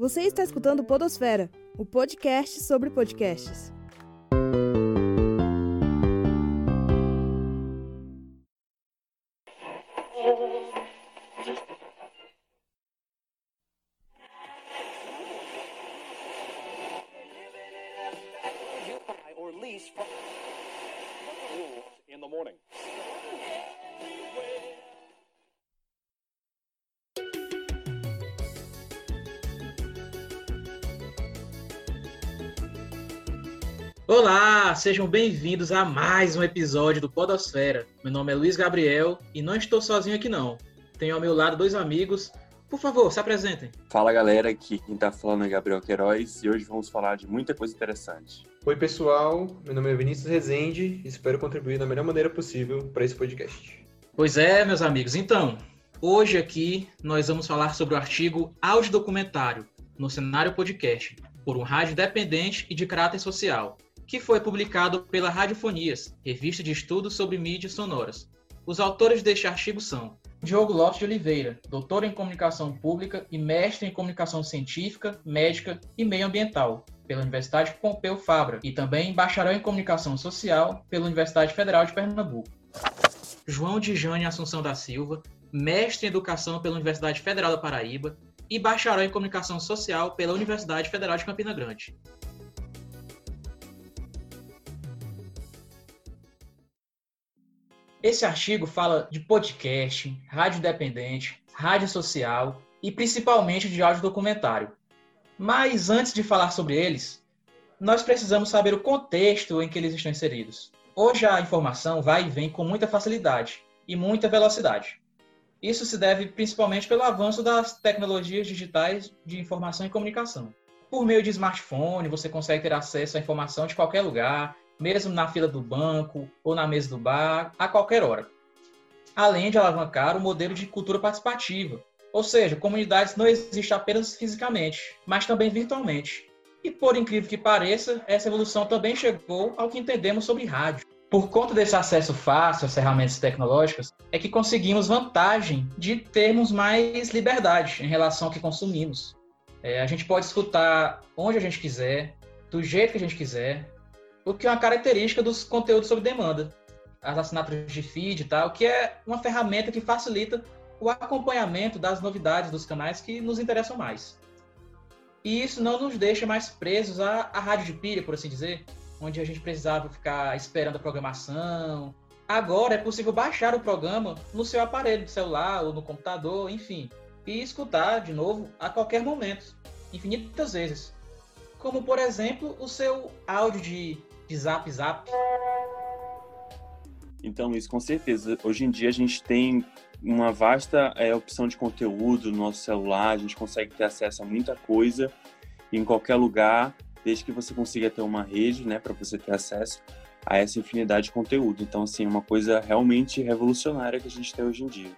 Você está escutando Podosfera, o podcast sobre podcasts. Olá, sejam bem-vindos a mais um episódio do Podosfera. Meu nome é Luiz Gabriel e não estou sozinho aqui não. Tenho ao meu lado dois amigos. Por favor, se apresentem. Fala galera, aqui quem tá falando é Gabriel Queiroz e hoje vamos falar de muita coisa interessante. Oi, pessoal. Meu nome é Vinícius Rezende e espero contribuir da melhor maneira possível para esse podcast. Pois é, meus amigos. Então, hoje aqui nós vamos falar sobre o artigo Áudio Documentário no Cenário Podcast, por um rádio dependente e de caráter social, que foi publicado pela Radiofonias, revista de estudos sobre mídias sonoras. Os autores deste artigo são Diogo Lopes de Oliveira, doutor em comunicação pública e mestre em comunicação científica, médica e meio ambiental, pela Universidade Pompeu Fabra, e também bacharel em comunicação social pela Universidade Federal de Pernambuco. João de Jane Assunção da Silva, mestre em educação pela Universidade Federal da Paraíba e bacharel em comunicação social pela Universidade Federal de Campina Grande. Esse artigo fala de podcast, rádio dependente, rádio social e principalmente de áudio documentário. Mas antes de falar sobre eles, nós precisamos saber o contexto em que eles estão inseridos. Hoje a informação vai e vem com muita facilidade e muita velocidade. Isso se deve principalmente pelo avanço das tecnologias digitais de informação e comunicação. Por meio de smartphone, você consegue ter acesso à informação de qualquer lugar, mesmo na fila do banco ou na mesa do bar, a qualquer hora. Além de alavancar o modelo de cultura participativa, ou seja, comunidades não existem apenas fisicamente, mas também virtualmente. E por incrível que pareça, essa evolução também chegou ao que entendemos sobre rádio. Por conta desse acesso fácil às ferramentas tecnológicas, é que conseguimos vantagem de termos mais liberdade em relação ao que consumimos. É, a gente pode escutar onde a gente quiser, do jeito que a gente quiser, o que é uma característica dos conteúdos sob demanda, as assinaturas de feed e tal, que é uma ferramenta que facilita o acompanhamento das novidades dos canais que nos interessam mais. E isso não nos deixa mais presos à, à rádio de pilha, por assim dizer, onde a gente precisava ficar esperando a programação. Agora é possível baixar o programa no seu aparelho de celular ou no computador, enfim, e escutar de novo a qualquer momento, infinitas vezes. Como, por exemplo, o seu áudio de, zap zap. Então, isso com certeza. Hoje em dia a gente tem uma vasta é, opção de conteúdo no nosso celular, a gente consegue ter acesso a muita coisa em qualquer lugar, desde que você consiga ter uma rede, né, para você ter acesso a essa infinidade de conteúdo. Então, assim, é uma coisa realmente revolucionária que a gente tem hoje em dia.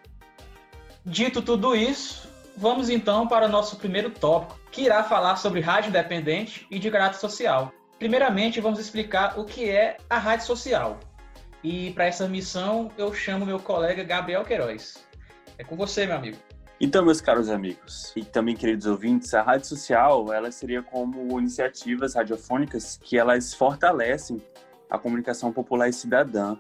Dito tudo isso, vamos então para o nosso primeiro tópico, que irá falar sobre rádio independente e de caráter social. Primeiramente, vamos explicar o que é a rádio social. E para essa missão, eu chamo meu colega Gabriel Queiroz. É com você, meu amigo. Então, meus caros amigos e também queridos ouvintes, a rádio social, ela seria como iniciativas radiofônicas que elas fortalecem a comunicação popular e cidadã.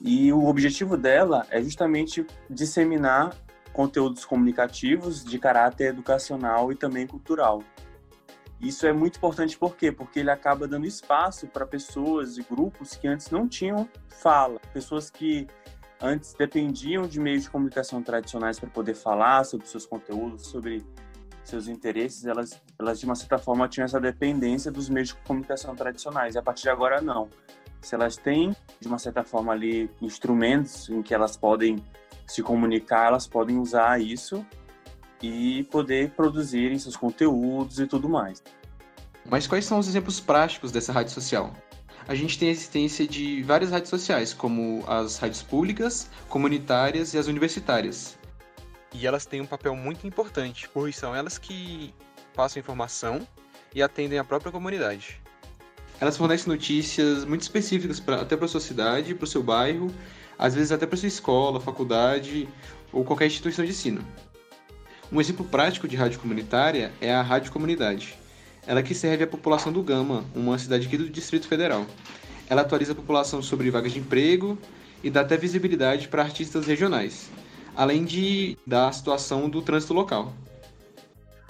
E o objetivo dela é justamente disseminar conteúdos comunicativos de caráter educacional e também cultural. Isso é muito importante por quê? Porque ele acaba dando espaço para pessoas e grupos que antes não tinham fala, pessoas que antes dependiam de meios de comunicação tradicionais para poder falar sobre seus conteúdos, sobre seus interesses, elas, elas de uma certa forma tinham essa dependência dos meios de comunicação tradicionais. E a partir de agora não. Se elas têm de uma certa forma ali instrumentos em que elas podem se comunicar, elas podem usar isso e poder produzirem seus conteúdos e tudo mais. Mas quais são os exemplos práticos dessa rádio social? A gente tem a existência de várias rádios sociais, como as rádios públicas, comunitárias e as universitárias. E elas têm um papel muito importante, pois são elas que passam informação e atendem a própria comunidade. Elas fornecem notícias muito específicas pra, até para a sua cidade, para o seu bairro, às vezes até para sua escola, faculdade ou qualquer instituição de ensino. Um exemplo prático de rádio comunitária é a Rádio Comunidade. Ela que serve à população do Gama, uma cidade aqui do Distrito Federal. Ela atualiza a população sobre vagas de emprego e dá até visibilidade para artistas regionais, além de dar a situação do trânsito local.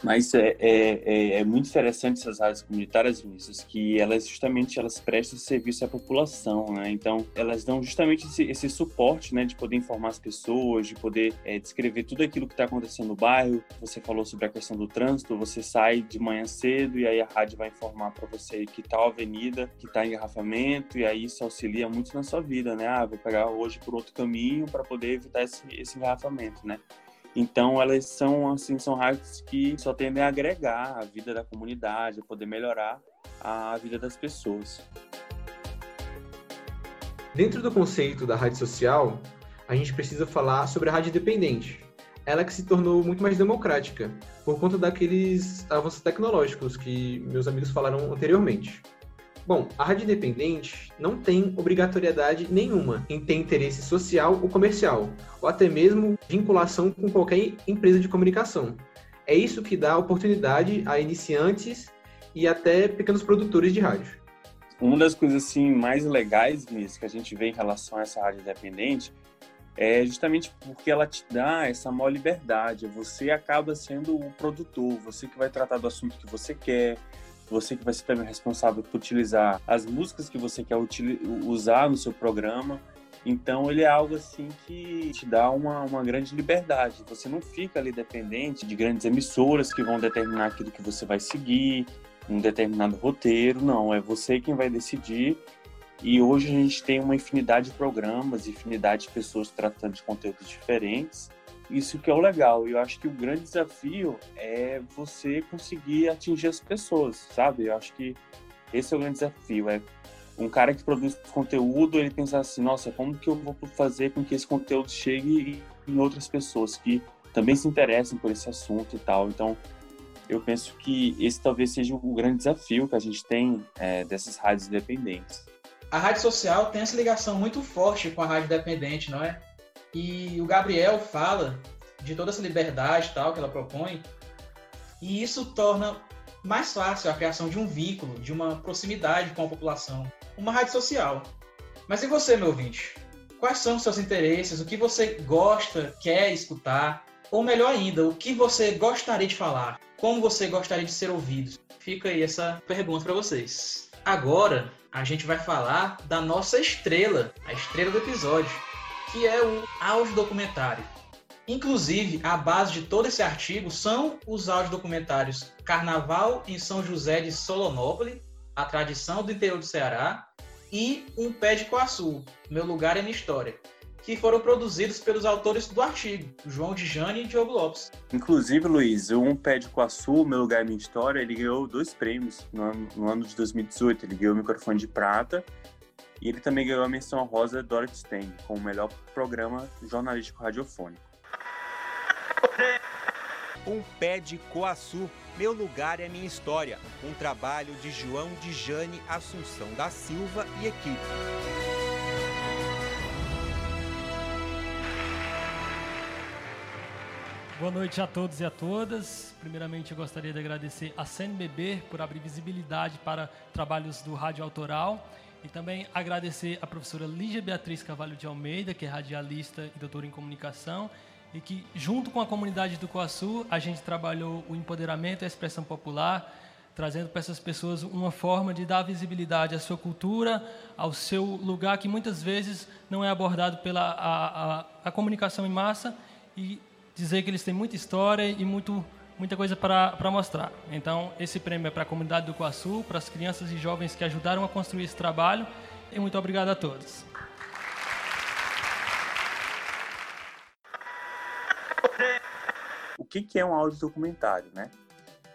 Mas é, é, é, é, muito interessante essas rádios comunitárias, Vinícius, que elas justamente elas prestam serviço à população, né? Então, elas dão justamente esse, esse suporte, né? De poder informar as pessoas, de poder é, descrever tudo aquilo que está acontecendo no bairro. Você falou sobre a questão do trânsito, você sai de manhã cedo e aí a rádio vai informar para você que tal avenida, que está engarrafamento, e aí isso auxilia muito na sua vida, né? Ah, vou pegar hoje por outro caminho para poder evitar esse, esse engarrafamento, né? Então, elas são, assim, são rádios que só tendem a agregar a vida da comunidade, a poder melhorar a vida das pessoas. Dentro do conceito da rádio social, a gente precisa falar sobre a rádio independente. Ela que se tornou muito mais democrática, por conta daqueles avanços tecnológicos que meus amigos falaram anteriormente. Bom, a rádio independente não tem obrigatoriedade nenhuma em ter interesse social ou comercial, ou até mesmo vinculação com qualquer empresa de comunicação. É isso que dá oportunidade a iniciantes e até pequenos produtores de rádio. Uma das coisas assim mais legais, Vinícius, que a gente vê em relação a essa rádio independente é justamente porque ela te dá essa maior liberdade. Você acaba sendo o produtor, você que vai tratar do assunto que você quer, você que vai ser também responsável por utilizar as músicas que você quer usar no seu programa. Então ele é algo assim que te dá uma, uma grande liberdade. Você não fica ali dependente de grandes emissoras que vão determinar aquilo que você vai seguir, um determinado roteiro. Não, é você quem vai decidir. E hoje a gente tem uma infinidade de programas, infinidade de pessoas tratando de conteúdos diferentes. Isso que é o legal. Eu acho que o grande desafio é você conseguir atingir as pessoas, sabe? Eu acho que esse é o grande desafio. É um cara que produz conteúdo, ele pensar assim, nossa, como que eu vou fazer com que esse conteúdo chegue em outras pessoas que também se interessem por esse assunto e tal. Então, eu penso que esse talvez seja o grande desafio que a gente tem é, dessas rádios independentes. A rádio social tem essa ligação muito forte com a rádio independente, não é? E o Gabriel fala de toda essa liberdade tal que ela propõe, e isso torna mais fácil a criação de um vínculo, de uma proximidade com a população, uma rádio social. Mas e você, meu ouvinte? Quais são os seus interesses? O que você gosta, quer escutar? Ou melhor ainda, o que você gostaria de falar? Como você gostaria de ser ouvido? Fica aí essa pergunta para vocês. Agora, a gente vai falar da nossa estrela, a estrela do episódio que é o áudio documentário. Inclusive, a base de todo esse artigo são os audiodocumentários Carnaval em São José de Solonópolis, A Tradição do Interior do Ceará, e Um Pé de Coaçu, Meu Lugar e Minha História, que foram produzidos pelos autores do artigo, João de Jane e Diogo Lopes. Inclusive, Luiz, o Um Pé de Coaçu, Meu Lugar e Minha História, ele ganhou dois prêmios no ano, no ano de 2018. Ele ganhou o microfone de prata e ele também ganhou a menção rosa Dorothy Stein, como o melhor programa jornalístico radiofônico. Um pé de Coaçu, meu lugar é minha história. Um trabalho de João de Jane Assunção da Silva e equipe. Boa noite a todos e a todas. Primeiramente, eu gostaria de agradecer a CNBB por abrir visibilidade para trabalhos do rádio autoral e também agradecer a professora Lígia Beatriz Cavalho de Almeida, que é radialista e doutora em comunicação, e que, junto com a comunidade do Coaçu, a gente trabalhou o empoderamento e a expressão popular, trazendo para essas pessoas uma forma de dar visibilidade à sua cultura, ao seu lugar, que muitas vezes não é abordado pela a, a, a comunicação em massa, e dizer que eles têm muita história e muito muita coisa para mostrar. Então, esse prêmio é para a comunidade do Coaçu, para as crianças e jovens que ajudaram a construir esse trabalho. E muito obrigado a todos. O que, que é um áudio documentário, né?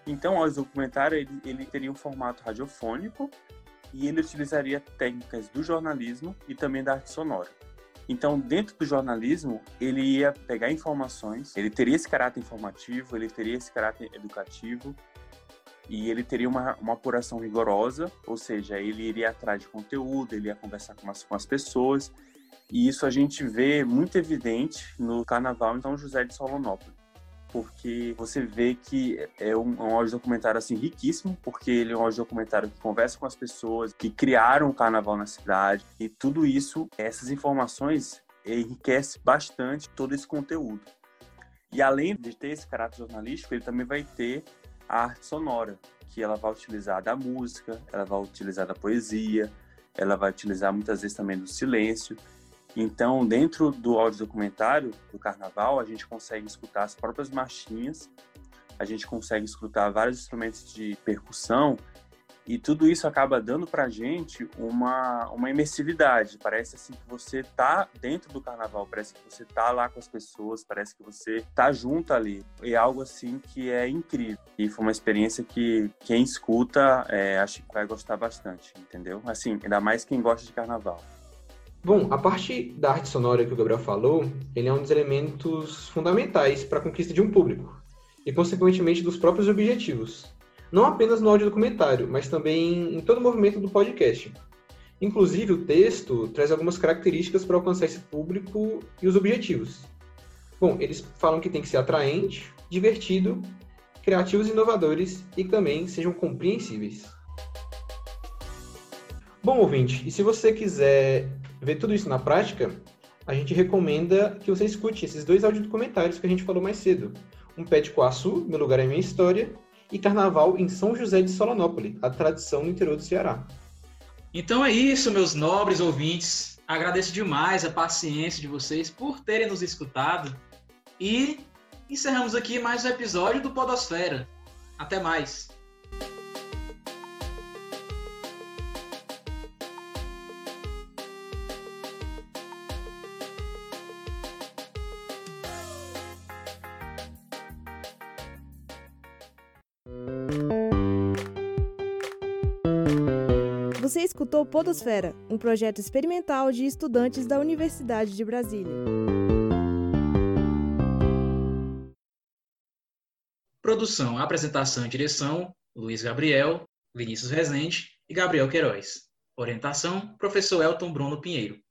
Então, o áudio documentário ele, ele teria um formato radiofônico e ele utilizaria técnicas do jornalismo e também da arte sonora. Então, dentro do jornalismo, ele ia pegar informações, ele teria esse caráter informativo, ele teria esse caráter educativo e ele teria uma, uma apuração rigorosa, ou seja, ele iria atrás de conteúdo, ele ia conversar com as, com as pessoas. E isso a gente vê muito evidente no Carnaval em São José de Solonópolis. Porque você vê que é um, um áudio documentário assim riquíssimo, porque ele é um áudio documentário que conversa com as pessoas que criaram o carnaval na cidade e tudo isso, essas informações enriquece bastante todo esse conteúdo. E além de ter esse caráter jornalístico, ele também vai ter a arte sonora, que ela vai utilizar da música, ela vai utilizar da poesia, ela vai utilizar muitas vezes também do silêncio. Então, dentro do áudio documentário do carnaval, a gente consegue escutar as próprias marchinhas, a gente consegue escutar vários instrumentos de percussão e tudo isso acaba dando pra gente uma, uma imersividade. Parece assim que você tá dentro do carnaval, parece que você tá lá com as pessoas, parece que você tá junto ali. É algo assim que é incrível. E foi uma experiência que quem escuta, é, acho que vai gostar bastante, entendeu? Assim, ainda mais quem gosta de carnaval. Bom, a parte da arte sonora que o Gabriel falou, ele é um dos elementos fundamentais para a conquista de um público e, consequentemente, dos próprios objetivos não apenas no áudio documentário, mas também em todo o movimento do podcast. Inclusive, o texto traz algumas características para alcançar esse público e os objetivos. Bom, eles falam que tem que ser atraente, divertido, criativos e inovadores e que também sejam compreensíveis. Bom, ouvinte, e se você quiser ver tudo isso na prática, a gente recomenda que você escute esses dois audiodocumentários que a gente falou mais cedo. Um Pé de Coaçu, Meu Lugar é Minha História, e Carnaval em São José de Solonópole, a tradição no interior do Ceará. Então é isso, meus nobres ouvintes. Agradeço demais a paciência de vocês por terem nos escutado. E encerramos aqui mais um episódio do Podosfera. Até mais. Você escutou Podosfera, um projeto experimental de estudantes da Universidade de Brasília. Produção, apresentação e direção: Luiz Gabriel, Vinícius Rezende e Gabriel Queiroz. Orientação: Professor Elton Bruno Pinheiro.